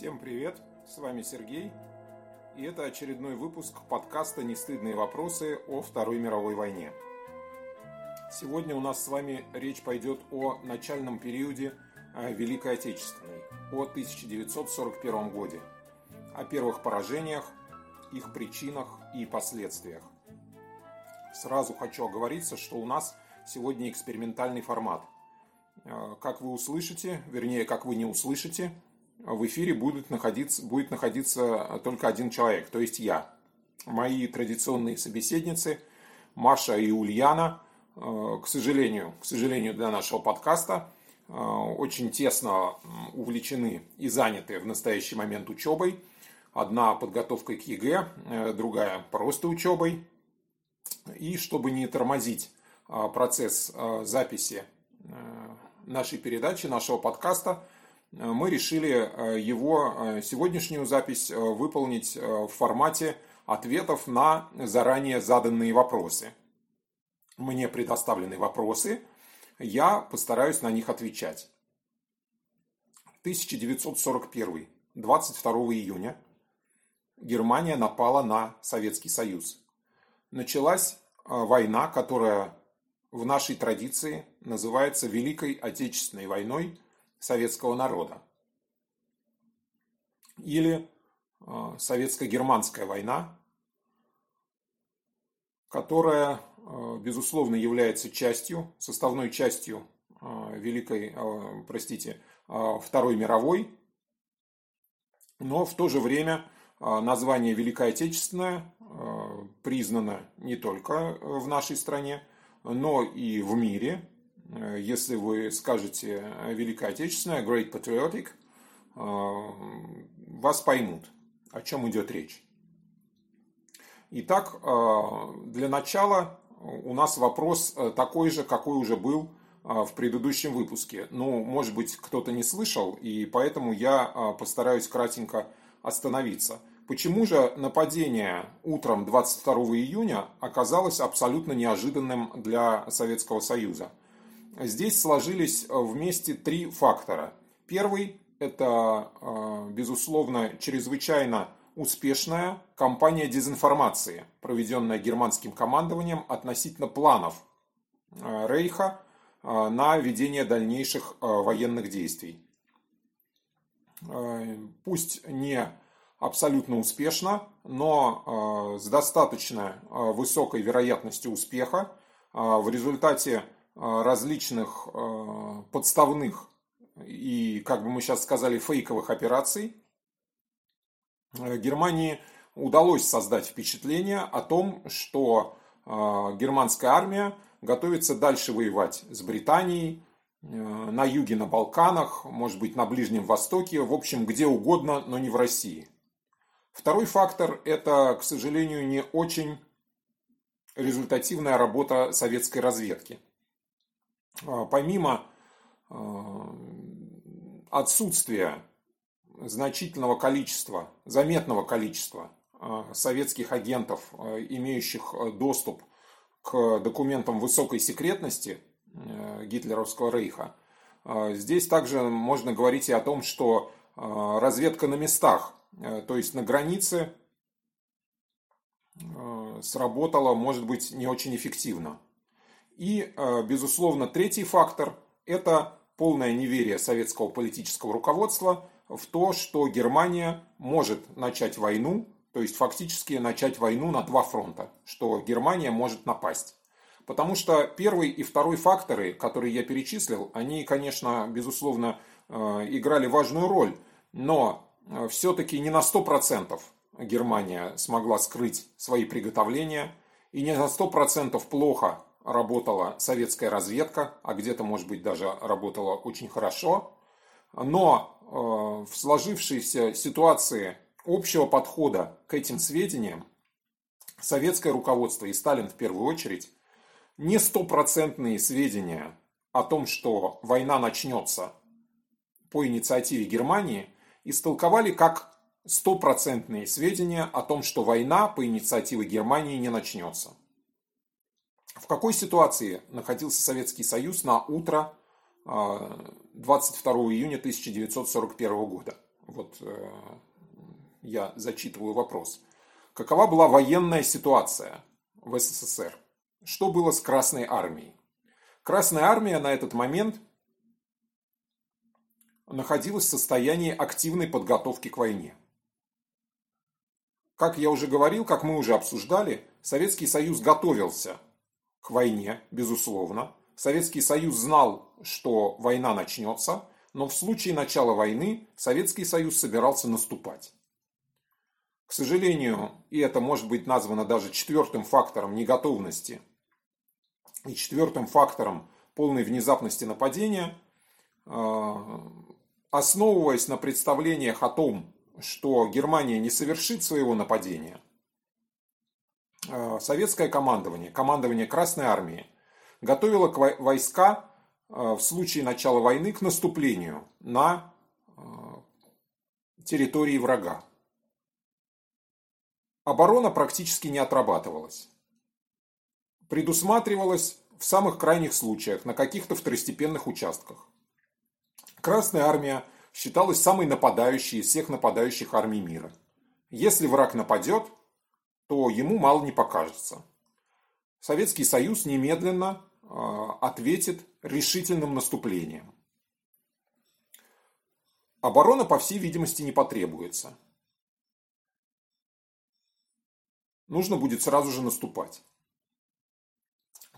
Всем привет, с вами Сергей, и это очередной выпуск подкаста «Нестыдные вопросы о Второй мировой войне». Сегодня у нас с вами речь пойдет о начальном периоде э, Великой Отечественной, о 1941 годе, о первых поражениях, их причинах и последствиях. Сразу хочу оговориться, что у нас сегодня экспериментальный формат. Э, как вы услышите, вернее, как вы не услышите – в эфире будет находиться, будет находиться только один человек, то есть я. Мои традиционные собеседницы Маша и Ульяна, э, к сожалению, к сожалению для нашего подкаста, э, очень тесно увлечены и заняты в настоящий момент учебой. Одна подготовкой к ЕГЭ, э, другая просто учебой. И чтобы не тормозить процесс записи нашей передачи, нашего подкаста, мы решили э, его э, сегодняшнюю запись э, выполнить в формате ответов на заранее заданные вопросы. Мне предоставлены вопросы, я постараюсь на них отвечать. 1941, 22 июня, Германия напала на Советский Союз. Началась война, которая в нашей традиции называется Великой Отечественной войной – советского народа. Или э, советско-германская война, которая, э, безусловно, является частью, составной частью э, Великой, простите, Второй мировой, но в то же время название Великая Отечественная признано не только в нашей стране, но и в мире, если вы скажете Великая Отечественная, Great Patriotic, э, вас поймут, о чем идет речь. Итак, э, для начала у нас вопрос такой же, какой уже был в предыдущем выпуске. Ну, может быть, кто-то не слышал, и поэтому я постараюсь кратенько остановиться. Почему же нападение утром 22 июня оказалось абсолютно неожиданным для Советского Союза? Здесь сложились э, вместе три фактора. Первый – это, э, безусловно, чрезвычайно успешная кампания дезинформации, проведенная германским командованием относительно планов э, Рейха на ведение дальнейших военных действий. Пусть не абсолютно успешно, но с достаточно высокой вероятностью успеха. В результате различных э, подставных и, как бы мы сейчас сказали, фейковых операций, э, Германии удалось создать впечатление о том, что германская армия готовится дальше воевать с Британией, на юге, на Балканах, может быть, на Ближнем Востоке, в общем, где угодно, но не в России. Второй фактор – это, к сожалению, не очень результативная работа советской разведки – помимо а, отсутствия значительного количества, заметного количества а, советских агентов, имеющих доступ к документам высокой секретности гитлеровского рейха, здесь также можно говорить и о том, что разведка на местах, то есть на границе, сработала, может быть, не очень эффективно. И, э, безусловно, третий фактор – это полное неверие советского политического руководства в то, что Германия может начать войну, то есть фактически начать войну на два фронта, что Германия может напасть. Потому что первый и второй факторы, которые я перечислил, они, конечно, безусловно, э, играли важную роль, но э, все-таки не на 100% Германия смогла скрыть свои приготовления, и не на 100% плохо работала советская разведка, а где-то, может быть, даже работала очень хорошо. Но э, в сложившейся ситуации общего подхода к этим сведениям советское руководство и Сталин в первую очередь не стопроцентные сведения о том, что война начнется по инициативе Германии, истолковали как стопроцентные сведения о том, что война по инициативе Германии не начнется. В какой ситуации находился Советский Союз на утро 22 а, июня 1941 года? вот э, я зачитываю вопрос. Какова была военная ситуация в СССР? Что было с Красной Армией? Красная Армия на этот момент находилась в состоянии активной подготовки к войне. Как я уже говорил, как мы уже обсуждали, Советский Союз готовился к войне, безусловно. Советский Союз знал, что война начнется, но в случае начала войны Советский Союз собирался наступать. К сожалению, и это может быть названо даже четвертым фактором неготовности и четвертым фактором полной внезапности нападения, э, основываясь на представлениях о том, что Германия не совершит своего нападения, советское командование, командование Красной Армии, готовило войска э, в случае начала войны к наступлению на территории врага. Оборона практически не отрабатывалась предусматривалось в самых крайних случаях на каких-то второстепенных участках. Красная армия считалась самой нападающей из всех нападающих армий мира. Если враг нападет, то ему мало не покажется. Советский Союз немедленно а, ответит решительным наступлением. Оборона, по всей видимости, не потребуется. Нужно будет сразу же наступать.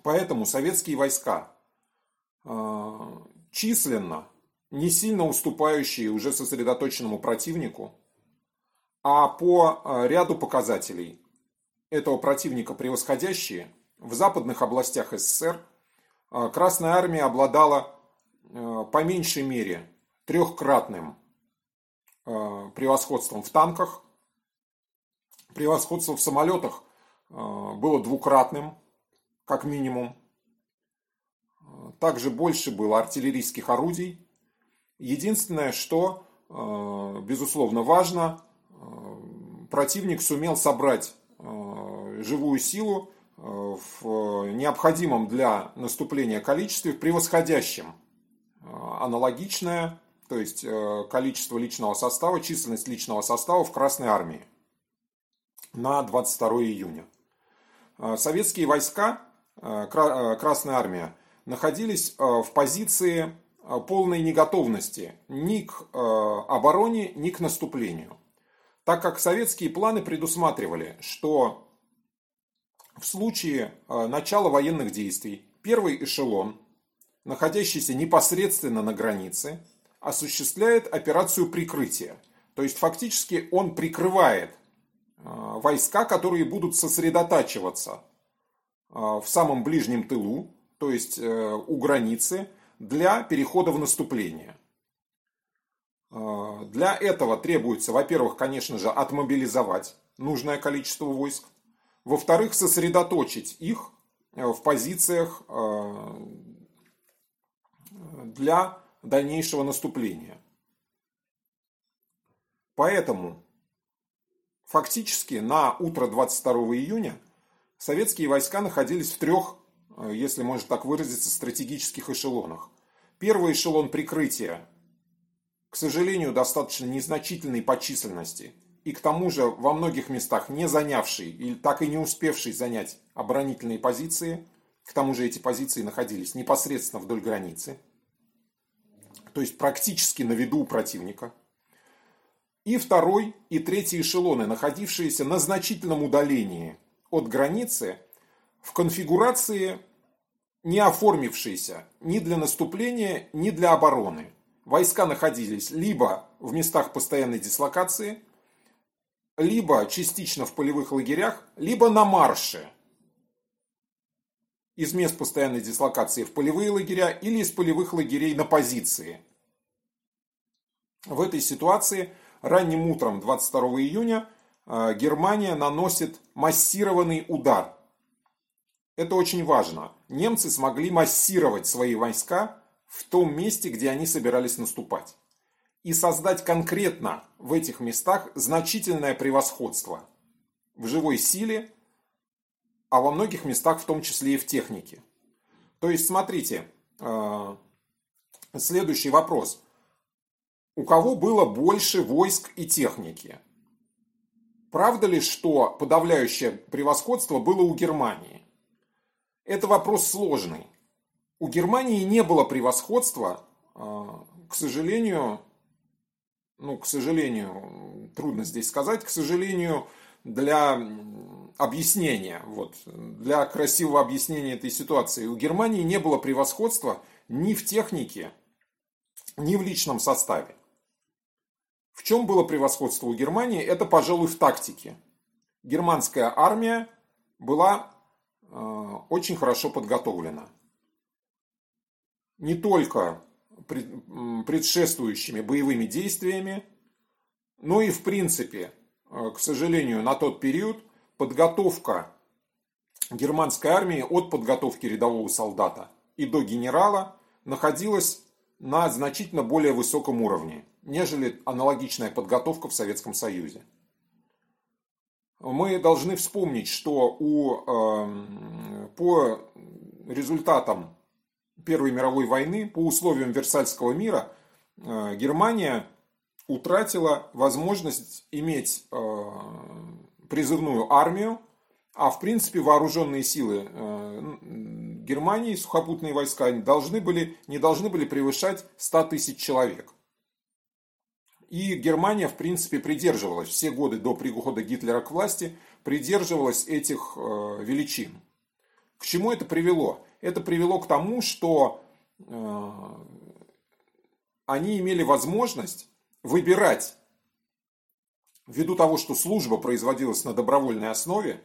Поэтому советские войска, а, численно не сильно уступающие уже сосредоточенному противнику, а по а, ряду показателей этого противника превосходящие, в западных областях СССР а, Красная Армия обладала по меньшей мере трехкратным превосходством в танках, превосходство в самолетах было двукратным, как минимум. Также больше было артиллерийских орудий. Единственное, что, безусловно, важно, противник сумел собрать живую силу в необходимом для наступления количестве, превосходящем аналогичное, то есть количество личного состава, численность личного состава в Красной Армии на 22 июня. Советские войска Э, э, Красная Армия находились э, в позиции полной неготовности ни к обороне, ни к наступлению. Так как советские планы предусматривали, что в случае начала военных действий первый эшелон, находящийся непосредственно на границе, осуществляет операцию прикрытия. То есть фактически он прикрывает войска, которые будут сосредотачиваться а, в самом ближнем тылу, то есть э, у границы, для перехода в наступление. Для этого требуется, во-первых, конечно же, отмобилизовать нужное количество войск. Во-вторых, сосредоточить их э, в позициях э, для дальнейшего наступления. Поэтому фактически на утро 22 июня советские войска находились в трех, э, если можно так выразиться, стратегических эшелонах. Первый эшелон прикрытия, к сожалению, достаточно незначительный по численности, и к тому же во многих местах не занявший или так и не успевший занять оборонительные позиции, к тому же эти позиции находились непосредственно вдоль границы, то есть практически на виду у противника. И второй и третий эшелоны, находившиеся на значительном удалении от границы в конфигурации, не оформившейся ни для наступления, ни для обороны. Войска находились либо в местах постоянной дислокации, либо частично в полевых лагерях, либо на марше из мест постоянной дислокации в полевые лагеря или из полевых лагерей на позиции. В этой ситуации ранним утром 22 июня Э, Германия наносит массированный удар. Это очень важно. Немцы смогли массировать свои войска в том месте, где они собирались наступать. И создать конкретно в этих местах значительное превосходство в живой силе, а во многих местах в том числе и в технике. То есть, смотрите, э, следующий вопрос. у кого было больше войск и техники. Правда ли, что подавляющее превосходство было у Германии? Это вопрос сложный. У Германии не было превосходства, а, к сожалению, ну, к сожалению, трудно здесь сказать, к сожалению, для объяснения, вот, для красивого объяснения этой ситуации. У Германии не было превосходства ни в технике, ни в личном составе. В чем было превосходство у Германии? Это, пожалуй, в тактике. Германская армия была э, очень хорошо подготовлена. Не только предшествующими боевыми действиями, но и в принципе, э, к сожалению, на тот период подготовка германской армии от подготовки рядового солдата и до генерала находилась на значительно более высоком уровне, нежели аналогичная подготовка в Советском Союзе. Мы должны вспомнить, что у, э, по результатам Первой мировой войны, по условиям Версальского мира, э, Германия утратила возможность иметь э, призывную армию, а в принципе вооруженные силы э, Германии, сухопутные войска, должны были, не должны были превышать 100 тысяч человек. И Германия, в принципе, придерживалась все годы до прихода Гитлера к власти, придерживалась этих величин. К чему это привело? Это привело к тому, что э, они имели возможность выбирать, ввиду того, что служба производилась на добровольной основе,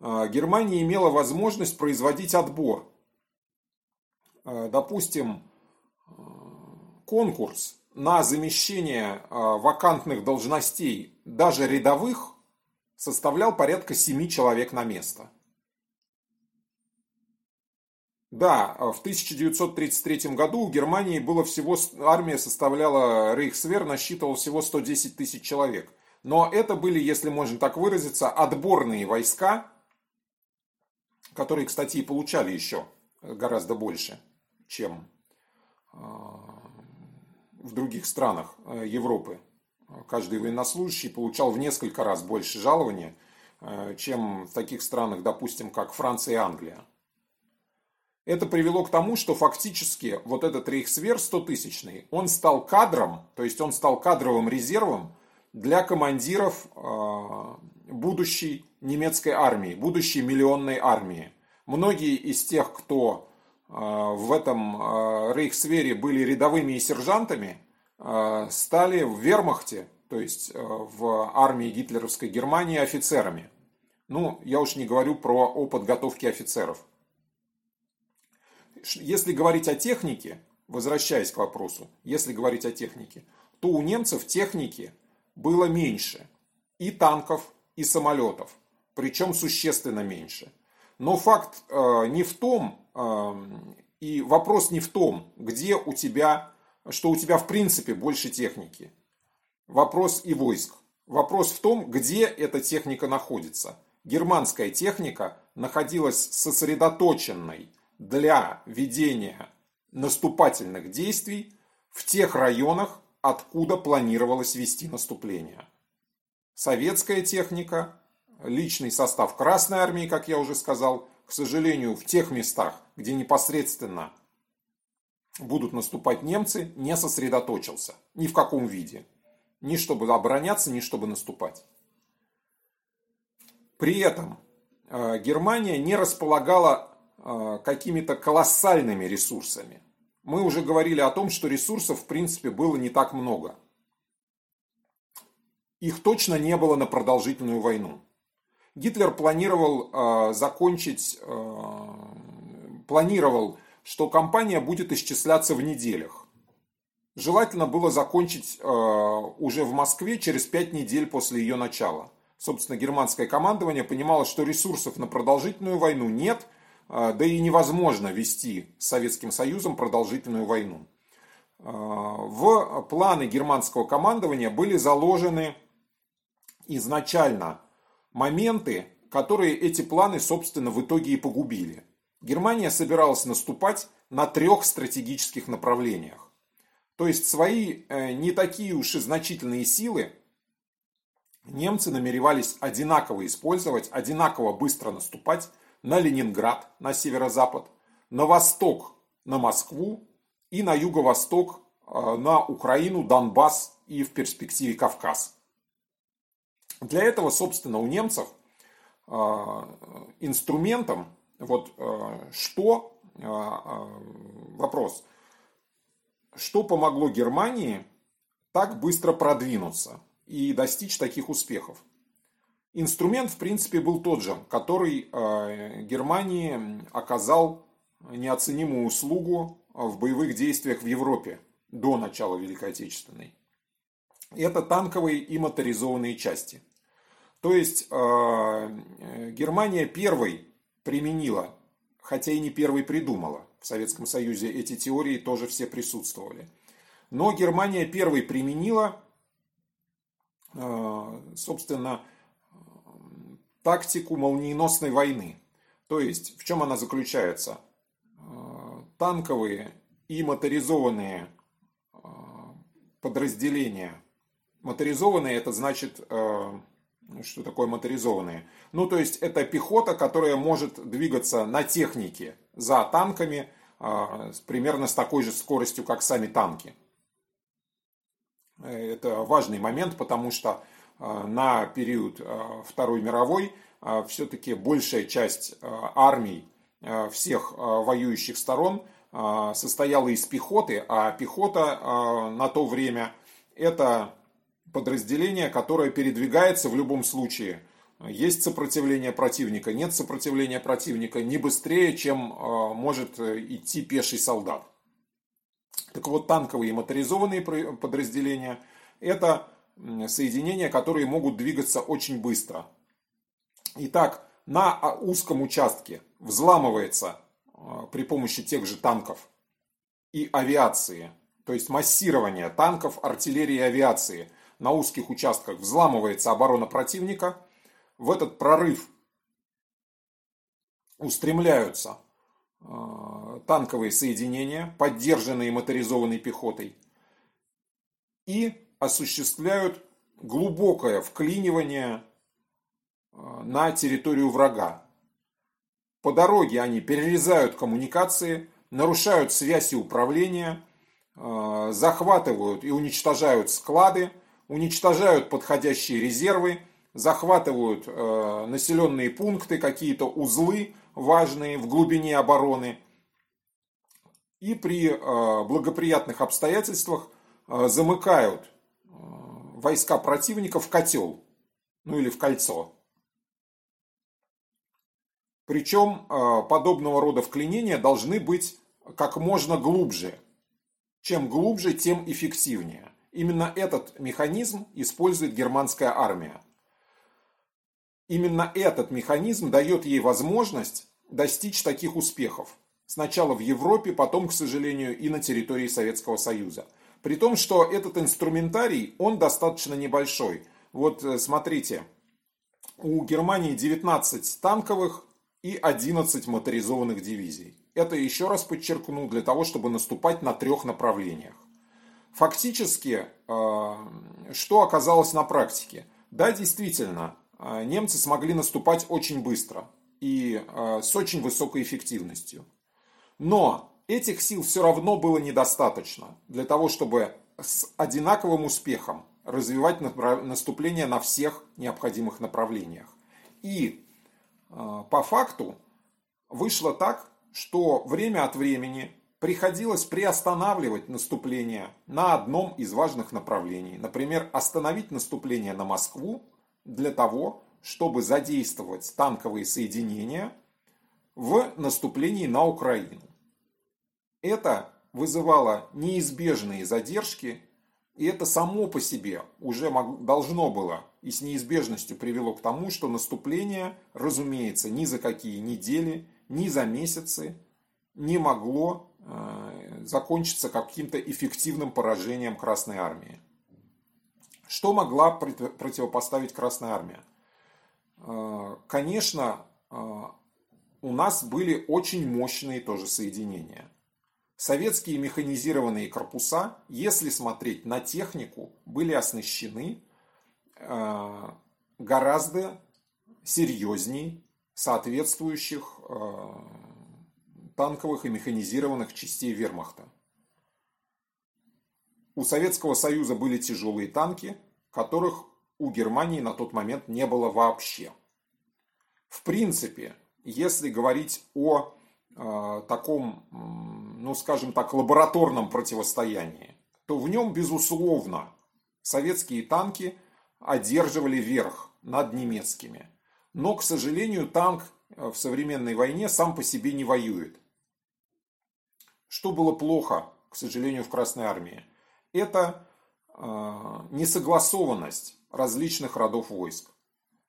а, Германия имела возможность производить отбор. А, допустим, конкурс на замещение вакантных должностей, даже рядовых, составлял порядка 7 человек на место. Да, в 1933 году у Германии было всего, армия составляла, Рейхсвер насчитывал всего 110 тысяч человек. Но это были, если можно так выразиться, отборные войска, которые, кстати, и получали еще гораздо больше, чем а, в других странах э, Европы. Каждый военнослужащий получал в несколько раз больше жалования, э, чем в таких странах, допустим, как Франция и Англия. Это привело к тому, что фактически вот этот рейхсвер 100-тысячный, он стал кадром, то есть он стал кадровым резервом для командиров а, будущей немецкой армии, будущей миллионной армии. Многие из тех, кто а, в этом а, рейхсвере были рядовыми и сержантами, стали в вермахте, то есть в армии гитлеровской Германии офицерами. Ну, я уж не говорю про о подготовке офицеров. Если говорить о технике, возвращаясь к вопросу, если говорить о технике, то у немцев техники было меньше. И танков, и самолетов. Причем существенно меньше. Но факт э, не в том, э, и вопрос не в том, где у тебя, что у тебя в принципе больше техники. Вопрос и войск. Вопрос в том, где эта техника находится. Германская техника находилась сосредоточенной для ведения наступательных действий в тех районах, откуда планировалось вести наступление. Советская техника личный состав Красной Армии, как я уже сказал, к сожалению, в тех местах, где непосредственно будут наступать немцы, не сосредоточился. Ни в каком виде. Ни чтобы обороняться, ни чтобы наступать. При этом э, Германия не располагала какими-то колоссальными ресурсами. Мы уже говорили о том, что ресурсов в принципе было не так много. Их точно не было на продолжительную войну. Гитлер планировал э, закончить, э, планировал, что кампания будет исчисляться в неделях. Желательно было закончить э, уже в Москве через пять недель после ее начала. Собственно, германское командование понимало, что ресурсов на продолжительную войну нет, да и невозможно вести с Советским Союзом продолжительную войну. Э, в планы германского командования были заложены изначально моменты, которые эти планы, собственно, в итоге и погубили. Германия собиралась наступать на трех стратегических направлениях. То есть свои э, не такие уж и значительные силы немцы намеревались одинаково использовать, одинаково быстро наступать на Ленинград, на северо-запад, на восток, на Москву и на юго-восток, э, на Украину, Донбасс и в перспективе Кавказ. Для этого, собственно, у немцев э, инструментом, вот что, вопрос – что помогло Германии так быстро продвинуться и достичь таких успехов? Инструмент, в принципе, был тот же, который э, Германии оказал неоценимую услугу в боевых действиях в Европе до начала Великой Отечественной. Это танковые и моторизованные части. То есть э, Германия первой применила, хотя и не первой придумала, в Советском Союзе эти теории тоже все присутствовали. Но Германия первой применила, э, собственно, тактику молниеносной войны. То есть, в чем она заключается? Э, танковые и моторизованные э, подразделения. Моторизованные это значит, что такое моторизованные? Ну, то есть, это пехота, которая может двигаться на технике за танками примерно с такой же скоростью, как сами танки. Это важный момент, потому что на период а, Второй мировой все-таки большая часть армий всех воюющих сторон состояла из пехоты, а пехота на то время это подразделение, которое передвигается в любом случае – есть сопротивление противника, нет сопротивления противника, не быстрее, чем э, может э, идти пеший солдат. Так вот, танковые и моторизованные подразделения – это соединения, которые могут двигаться очень быстро. Итак, на а, узком участке взламывается э, при помощи тех же танков и авиации, то есть массирование танков, артиллерии и авиации. На узких участках взламывается оборона противника – в этот прорыв устремляются э, танковые соединения, поддержанные моторизованной пехотой, и осуществляют глубокое вклинивание э, на территорию врага. По дороге они перерезают коммуникации, нарушают связь и управление, э, захватывают и уничтожают склады, уничтожают подходящие резервы – захватывают э, населенные пункты, какие-то узлы важные в глубине обороны. И при благоприятных обстоятельствах замыкают войска противника в котел, ну или в кольцо. Причем э, подобного рода вклинения должны быть как можно глубже. Чем глубже, тем эффективнее. Именно этот механизм использует германская армия. Именно этот механизм дает ей возможность достичь таких успехов. Сначала в Европе, потом, к сожалению, и на территории Советского Союза. При том, что этот инструментарий, он достаточно небольшой. Вот э, смотрите, у Германии 19 танковых и 11 моторизованных дивизий. Это еще раз подчеркну, для того, чтобы наступать на трех направлениях. Фактически, э, что оказалось на практике? Да, действительно, а, немцы смогли наступать очень быстро и с очень высокой эффективностью. Но этих сил все равно было недостаточно для того, чтобы с одинаковым успехом развивать наступление на всех необходимых направлениях. И а, по факту вышло так, что время от времени приходилось приостанавливать наступление на одном из важных направлений. Например, остановить наступление на Москву для того, чтобы задействовать танковые соединения в наступлении на Украину. Это вызывало неизбежные задержки, и это само по себе уже должно было и с неизбежностью привело к тому, что наступление, разумеется, ни за какие недели, ни за месяцы не могло э, закончиться каким-то эффективным поражением Красной Армии. Что могла противопоставить Красная Армия? Э, конечно, э, у нас были очень мощные тоже соединения. Советские механизированные корпуса, если смотреть на технику, были оснащены э, гораздо серьезней соответствующих э, танковых и механизированных частей вермахта. У Советского Союза были тяжелые танки, которых у Германии на тот момент не было вообще. В принципе, если говорить о таком, ну скажем так, лабораторном противостоянии, то в нем, безусловно, советские танки одерживали верх над немецкими. Но, к сожалению, танк э, в современной войне сам по себе не воюет. Что было плохо, к сожалению, в Красной Армии? Это э, несогласованность различных родов войск.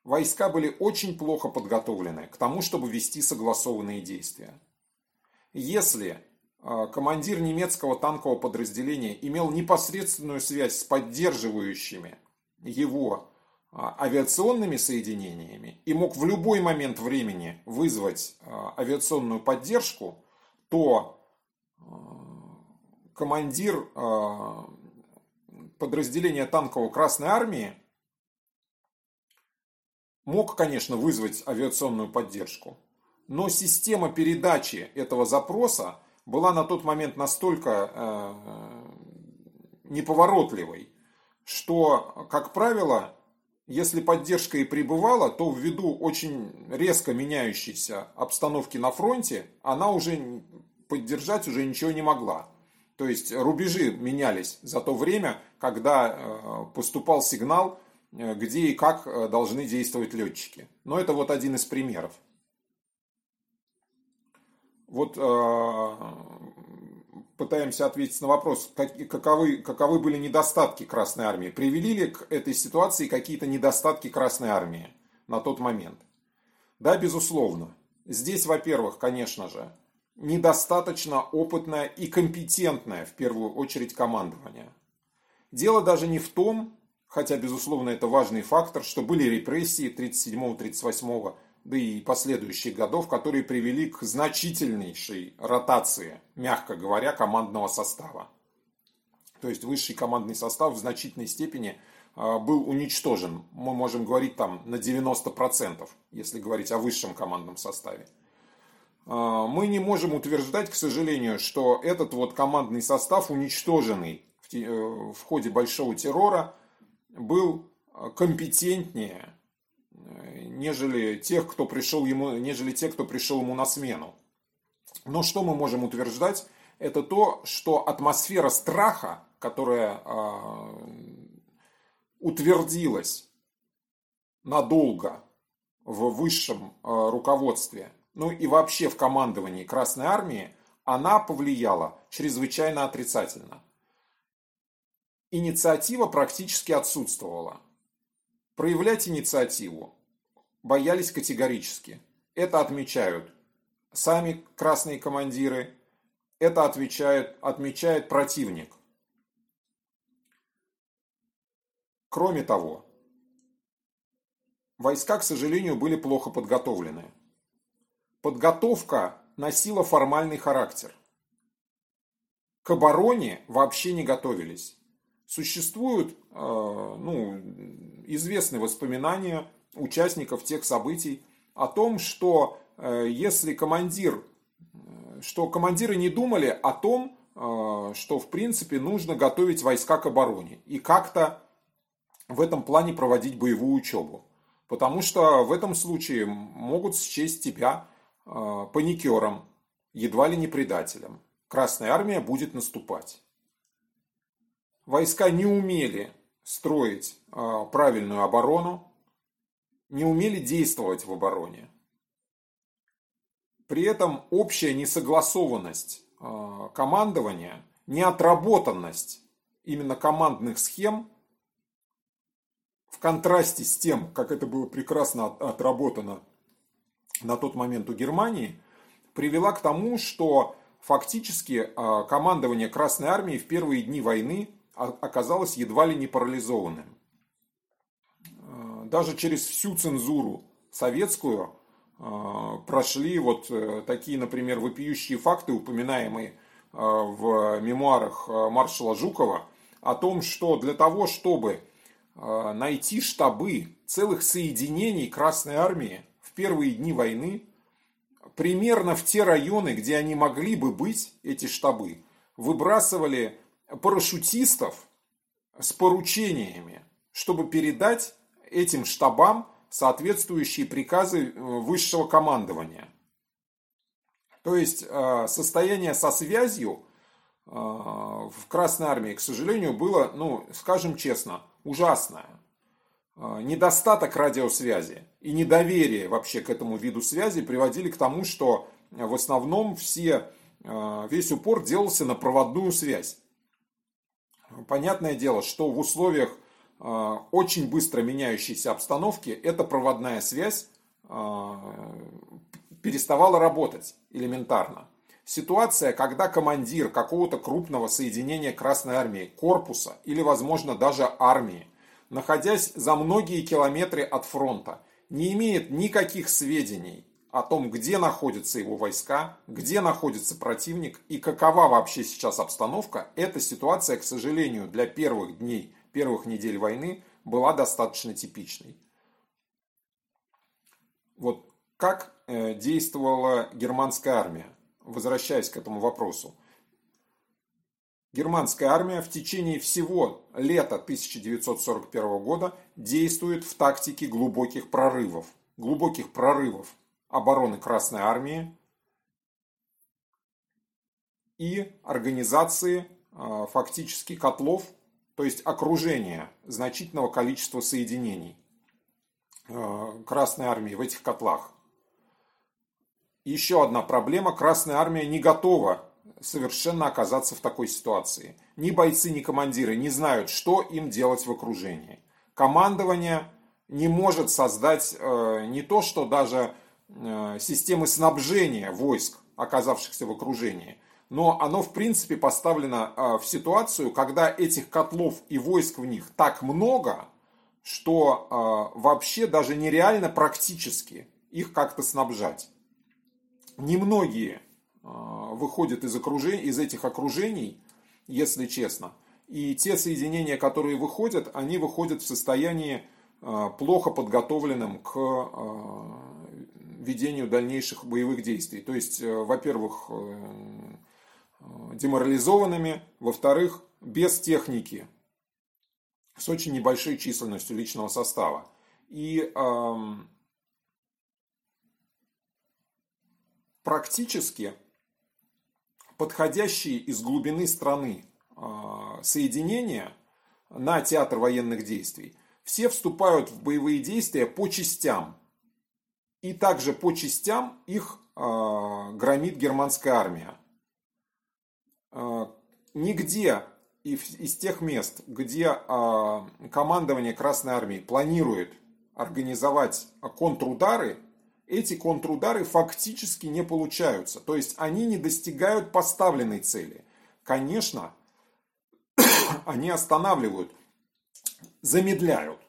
Войска были очень плохо подготовлены к тому, чтобы вести согласованные действия. Если э, командир немецкого танкового подразделения имел непосредственную связь с поддерживающими его э, авиационными соединениями и мог в любой момент времени вызвать э, авиационную поддержку, то командир подразделения танкового Красной Армии мог, конечно, вызвать авиационную поддержку, но система передачи этого запроса была на тот момент настолько э, неповоротливой, что, как правило, если поддержка и пребывала, то ввиду очень резко меняющейся обстановки на фронте, она уже поддержать уже ничего не могла. То есть рубежи менялись за то время, когда э, поступал сигнал Э, где и как э, должны действовать летчики. Но это вот один из примеров. Вот э, пытаемся ответить на вопрос, каковы, каковы были недостатки Красной Армии. Привели ли к этой ситуации какие-то недостатки Красной Армии на тот момент? Да, безусловно. Здесь, во-первых, конечно же, недостаточно опытное и компетентное, в первую очередь, командование. Дело даже не в том, хотя, безусловно, это важный фактор, что были репрессии 37-38, да и последующих годов, которые привели к значительнейшей ротации, мягко говоря, командного состава. То есть высший командный состав в значительной степени а, был уничтожен. Мы можем говорить там на 90%, если говорить о высшем командном составе. А, мы не можем утверждать, к сожалению, что этот вот командный состав, уничтоженный в э, ходе большого террора, был э, компетентнее, нежели тех, кто пришел ему, нежели те, кто пришел ему на смену. Но что мы можем утверждать, это то, что атмосфера страха, которая э, утвердилась надолго в высшем э, руководстве, ну и вообще в командовании Красной Армии, она повлияла чрезвычайно отрицательно инициатива практически отсутствовала. Проявлять инициативу боялись категорически. Это отмечают сами красные командиры, это отвечает, отмечает противник. Кроме того, войска, к сожалению, были плохо подготовлены. Подготовка носила формальный характер. К обороне вообще не готовились. Существуют э, ну, известные воспоминания участников тех событий о том, что э, если командир, э, что командиры не думали о том, что в принципе нужно готовить войска к обороне и как-то в этом плане проводить боевую учебу. Потому что в этом случае могут счесть тебя паникером, едва ли не предателем. Красная армия будет наступать войска не умели строить правильную оборону, не умели действовать в обороне. При этом общая несогласованность а, командования, неотработанность именно командных схем в контрасте с тем, как это было прекрасно отработано на тот момент у Германии, привела к тому, что фактически а, командование Красной Армии в первые дни войны оказалось едва ли не парализованным. Даже через всю цензуру советскую э, прошли вот э, такие, например, вопиющие факты, упоминаемые в мемуарах маршала Жукова о том, что для того, чтобы найти штабы целых соединений Красной Армии в первые дни войны, примерно в те районы, где они могли бы быть, эти штабы, выбрасывали парашютистов с поручениями, чтобы передать этим штабам соответствующие приказы э, высшего командования. То есть э, состояние со связью э, в Красной Армии, к сожалению, было, ну, скажем честно, ужасное. Недостаток радиосвязи и недоверие вообще к этому виду связи приводили к тому, что в основном все, весь упор делался на проводную связь. Понятное дело, что в условиях очень быстро меняющейся обстановки эта проводная связь а, переставала работать элементарно. Ситуация, когда командир какого-то крупного соединения Красной Армии, корпуса или, возможно, даже армии, находясь за многие километры от фронта, не имеет никаких сведений о том, где находятся его войска, где находится противник и какова вообще сейчас обстановка, эта ситуация, к сожалению, для первых дней первых недель войны была достаточно типичной. Вот как э, действовала германская армия, возвращаясь к этому вопросу. Германская армия в течение всего лета 1941 года действует в тактике глубоких прорывов. Глубоких прорывов обороны Красной армии и организации э, фактически котлов то есть окружение значительного количества соединений э, Красной Армии в этих котлах. Еще одна проблема. Красная Армия не готова совершенно оказаться в такой ситуации. Ни бойцы, ни командиры не знают, что им делать в окружении. Командование не может создать э, не то, что даже э, системы снабжения войск, оказавшихся в окружении – но оно в принципе поставлено а, в ситуацию, когда этих котлов и войск в них так много, что а, вообще даже нереально практически их как-то снабжать. Немногие а, выходят из, окружений, из этих окружений, если честно. И те соединения, которые выходят, они выходят в состоянии плохо подготовленным к ведению дальнейших боевых действий. То есть, э, во-первых, э, деморализованными, во-вторых, без техники, с очень небольшой численностью личного состава. И эм, практически подходящие из глубины страны э, соединения на театр военных действий, все вступают в боевые действия по частям. И также по частям их э, громит германская армия. А, нигде из тех мест, где а, командование Красной Армии планирует организовать контрудары, эти контрудары фактически не получаются. То есть они не достигают поставленной цели. Конечно, они останавливают, замедляют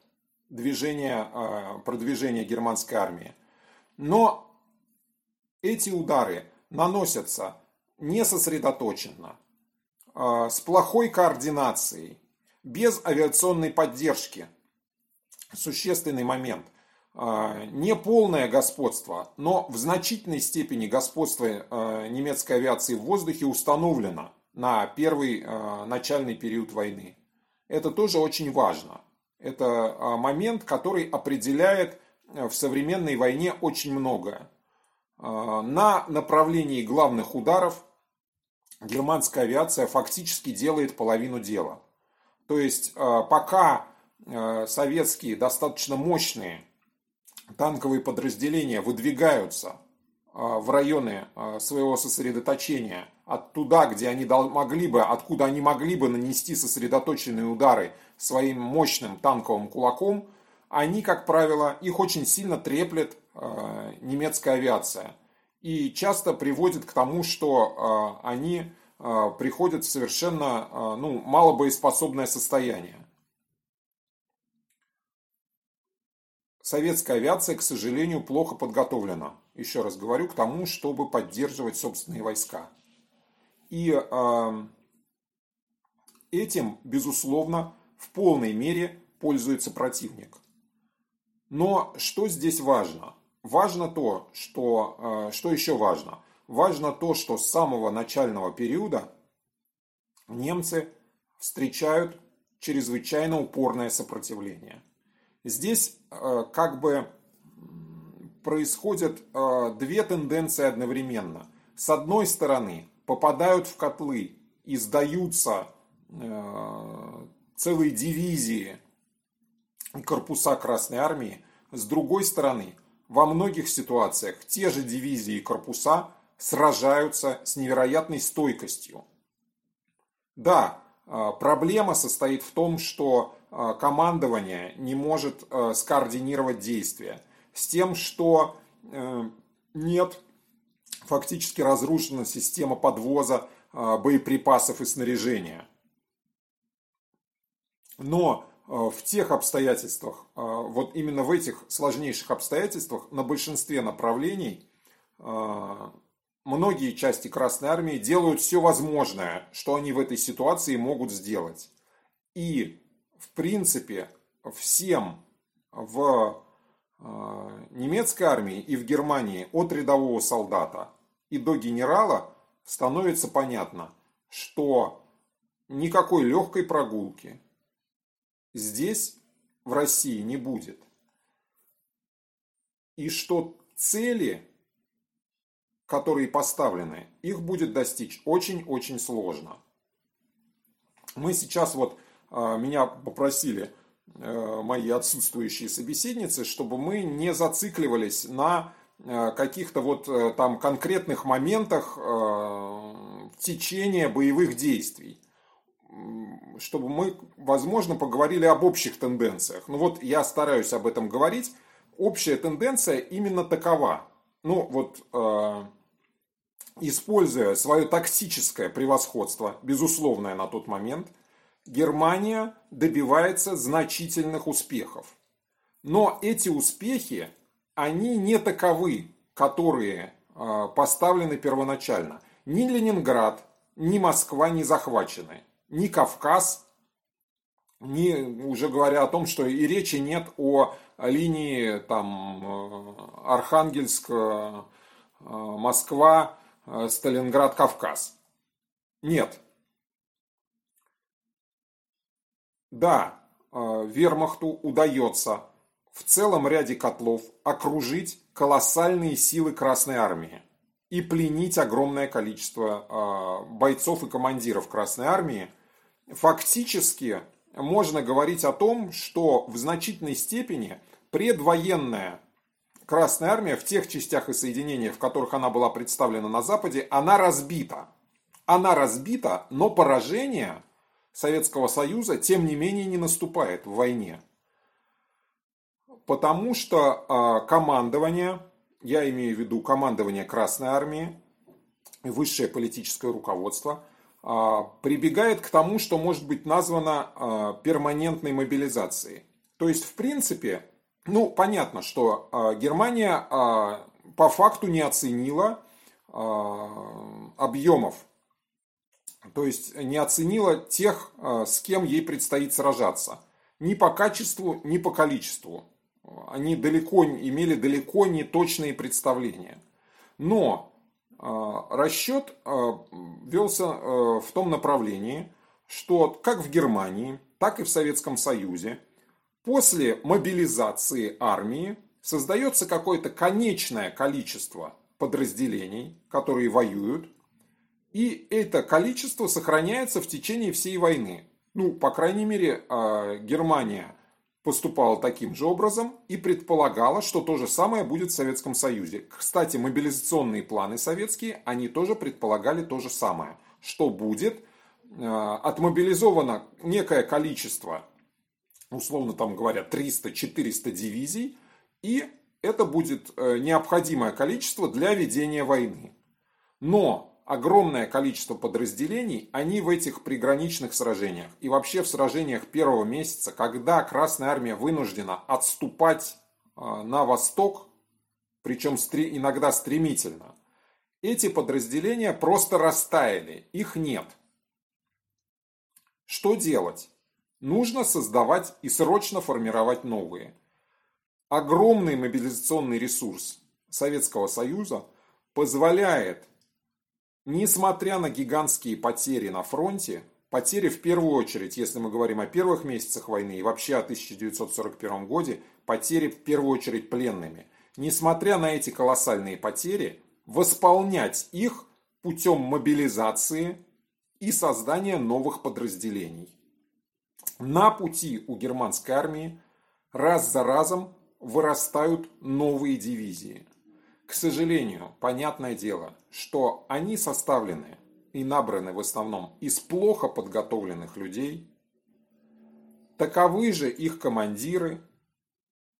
движение, а, продвижение германской армии. Но эти удары наносятся не сосредоточенно, а, с плохой координацией, без авиационной поддержки. Существенный момент. А, не полное господство, но в значительной степени господство а, немецкой авиации в воздухе установлено на первый начальный период войны. Это тоже очень важно. Это момент, который определяет в современной войне очень многое. На направлении главных ударов германская авиация фактически делает половину дела. То есть э, пока э, советские достаточно мощные танковые подразделения выдвигаются э, в районы своего сосредоточения, оттуда, где они могли бы, откуда они могли бы нанести сосредоточенные удары своим мощным танковым кулаком, они, как правило, их очень сильно треплет немецкая авиация – и часто приводит к тому, что а, они а, приходят в совершенно а, ну, малобоеспособное состояние. Советская авиация, к сожалению, плохо подготовлена, еще раз говорю, к тому, чтобы поддерживать собственные войска. И этим, безусловно, в полной мере пользуется противник. Но что здесь важно? Важно то, что, что еще важно? Важно то, что с самого начального периода немцы встречают чрезвычайно упорное сопротивление. Здесь э, как бы происходят э, две тенденции одновременно. С одной стороны, попадают в котлы и сдаются э, целые дивизии корпуса Красной Армии. С другой стороны, во многих ситуациях те же дивизии и корпуса сражаются с невероятной стойкостью. Да, а, проблема состоит в том, что а, командование не может а, скоординировать действия. С тем, что э, нет, фактически разрушена система подвоза боеприпасов и снаряжения. Но в тех обстоятельствах, вот именно в этих сложнейших обстоятельствах, на большинстве направлений многие части Красной Армии делают все возможное, что они в этой ситуации могут сделать. И, в принципе, всем в э, немецкой армии и в Германии от рядового солдата и до генерала становится понятно, что никакой легкой прогулки здесь, в России, не будет. И что цели которые поставлены, их будет достичь очень-очень сложно. Мы сейчас вот, а, меня попросили э, мои отсутствующие собеседницы, чтобы мы не зацикливались на э, каких-то вот э, там конкретных моментах течения боевых действий. Чтобы мы, возможно, поговорили об общих тенденциях. Ну вот я стараюсь об этом говорить. Общая тенденция именно такова. Ну вот Используя свое тактическое превосходство, безусловное на тот момент, Германия добивается значительных успехов. Но эти успехи, они не таковы, которые а, поставлены первоначально. Ни Ленинград, ни Москва не захвачены, ни Кавказ, ни, уже говоря о том, что и речи нет о линии там, э, Архангельск, э, Москва, Э, Сталинград, Кавказ. Нет. Да, вермахту удается в целом ряде котлов окружить колоссальные силы Красной Армии и пленить огромное количество бойцов и командиров Красной Армии. Фактически можно говорить о том, что в значительной степени предвоенная Красная Армия в тех частях и соединениях, в которых она была представлена на Западе, она разбита. Она разбита, но поражение Советского Союза, тем не менее, не наступает в войне. Потому что э, командование, я имею в виду командование Красной Армии, высшее политическое руководство, прибегает к тому, что может быть названо э, перманентной мобилизацией. То есть, в принципе, ну, понятно, что э, Германия по факту не оценила объемов, то есть не оценила тех, с кем ей предстоит сражаться. Ни по качеству, ни по количеству. Они далеко, имели далеко не точные представления. Но расчет э, велся э, в том направлении, что как в Германии, так и в Советском Союзе После мобилизации армии создается какое-то конечное количество подразделений, которые воюют, и это количество сохраняется в течение всей войны. Ну, по крайней мере, а, Германия поступала таким же образом и предполагала, что то же самое будет в Советском Союзе. Кстати, мобилизационные планы советские, они тоже предполагали то же самое, что будет а, отмобилизовано некое количество условно там говорят, 300-400 дивизий, и это будет э, необходимое количество для ведения войны. Но огромное количество подразделений, они в этих приграничных сражениях и вообще в сражениях первого месяца, когда Красная Армия вынуждена отступать э, на восток, причем иногда стремительно, эти подразделения просто растаяли, их нет. Что делать? Нужно создавать и срочно формировать новые. Огромный мобилизационный ресурс Советского Союза позволяет, несмотря на гигантские потери на фронте, потери в первую очередь, если мы говорим о первых месяцах войны и вообще о 1941 году, потери в первую очередь пленными. Несмотря на эти колоссальные потери, восполнять их путем мобилизации и создания новых подразделений. На пути у германской армии раз за разом вырастают новые дивизии. К сожалению, понятное дело, что они составлены и набраны в основном из плохо подготовленных людей. Таковы же их командиры.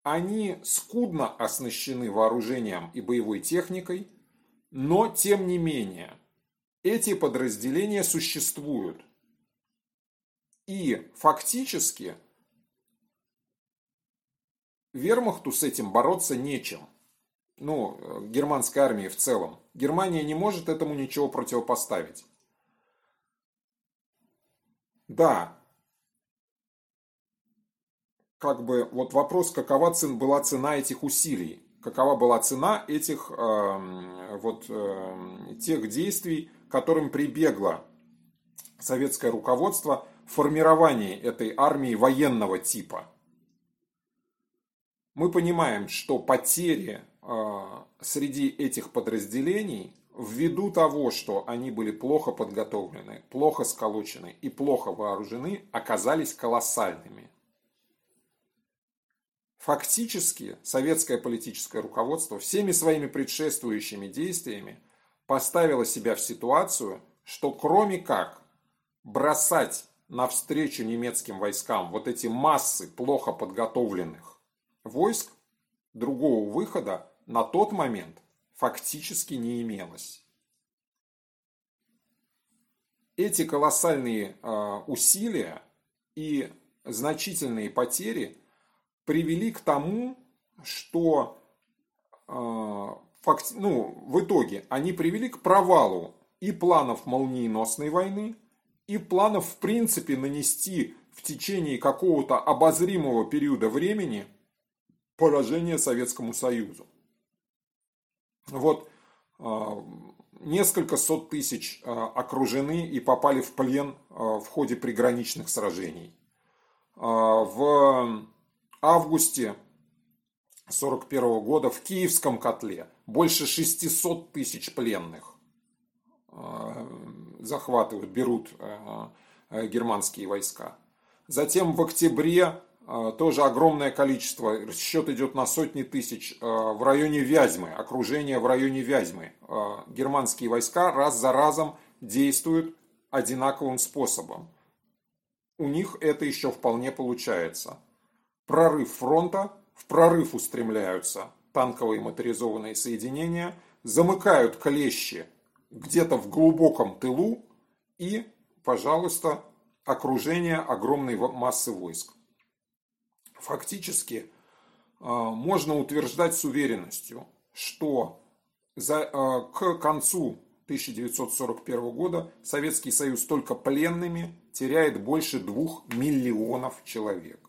Они скудно оснащены вооружением и боевой техникой, но тем не менее эти подразделения существуют. И фактически вермахту с этим бороться нечем. Ну, германской армии в целом. Германия не может этому ничего противопоставить. Да, как бы вот вопрос, какова цен, была цена этих усилий, какова была цена этих э, вот э, тех действий, которым прибегло советское руководство в формировании этой армии военного типа. Мы понимаем, что потери э, среди этих подразделений ввиду того, что они были плохо подготовлены, плохо сколочены и плохо вооружены, оказались колоссальными. Фактически советское политическое руководство всеми своими предшествующими действиями поставило себя в ситуацию, что кроме как бросать навстречу немецким войскам вот эти массы плохо подготовленных войск, другого выхода на тот момент фактически не имелось. Эти колоссальные а, усилия и значительные потери привели к тому, что а, ну, в итоге они привели к провалу и планов молниеносной войны, и планов в принципе нанести в течение какого-то обозримого периода времени поражение Советскому Союзу. Вот а, несколько сот тысяч а, окружены и попали в плен а, в ходе приграничных сражений. В августе 1941 года в Киевском котле больше 600 тысяч пленных захватывают, берут германские войска. Затем в октябре тоже огромное количество, счет идет на сотни тысяч, а, в районе Вязьмы, окружение в районе Вязьмы. А, германские войска раз за разом действуют одинаковым способом. У них это еще вполне получается. Прорыв фронта, в прорыв устремляются танковые моторизованные соединения, замыкают клещи где-то в глубоком тылу и, пожалуйста, окружение огромной массы войск фактически а, можно утверждать с уверенностью, что за, а, к концу 1941 года Советский Союз только пленными теряет больше двух миллионов человек.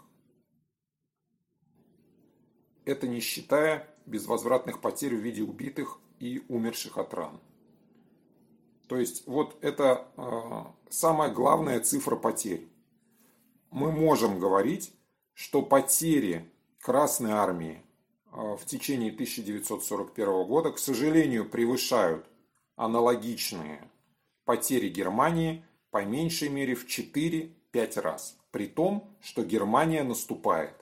Это не считая безвозвратных потерь в виде убитых и умерших от ран. То есть вот это э, самая главная цифра потерь. Мы можем говорить что потери Красной Армии а, в течение 1941 года, к сожалению, превышают аналогичные потери Германии по меньшей мере в 4-5 раз. При том, что Германия наступает,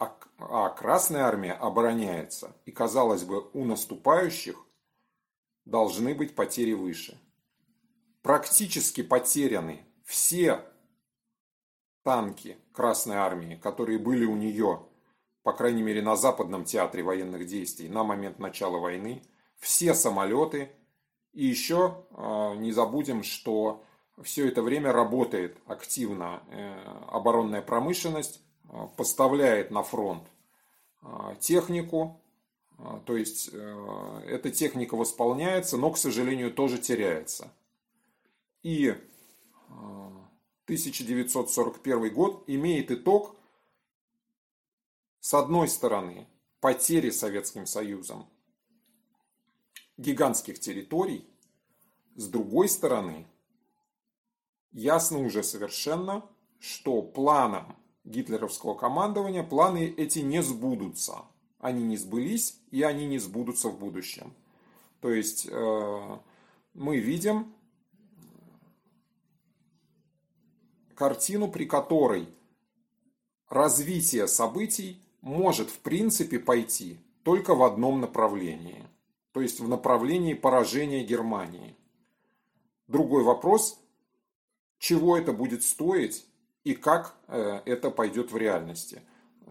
а, а Красная Армия обороняется. И, казалось бы, у наступающих должны быть потери выше. Практически потеряны все танки Красной Армии, которые были у нее, по крайней мере, на Западном театре военных действий на момент начала войны, все самолеты. И еще а, не забудем, что все это время работает активно э, оборонная промышленность, а, поставляет на фронт а, технику, То есть эта техника восполняется, но, к сожалению, тоже теряется. И 1941 год имеет итог, с одной стороны, потери Советским Союзом гигантских территорий, с другой стороны, ясно уже совершенно, что планом гитлеровского командования планы эти не сбудутся. Они не сбылись и они не сбудутся в будущем. То есть э, мы видим картину, при которой развитие событий может в принципе пойти только в одном направлении, то есть в направлении поражения Германии. Другой вопрос, чего это будет стоить и как э, это пойдет в реальности.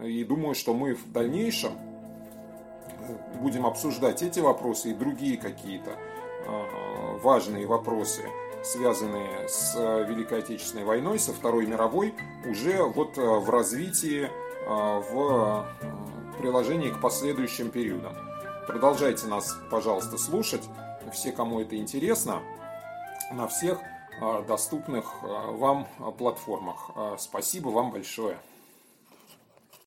И думаю, что мы в дальнейшем э, будем обсуждать эти вопросы и другие какие-то э, важные вопросы связанные с э, Великой Отечественной войной, со Второй мировой, уже вот э, в развитии, э, в приложении к последующим периодам. Продолжайте нас, пожалуйста, слушать, все, кому это интересно, на всех доступных вам платформах. Спасибо вам большое.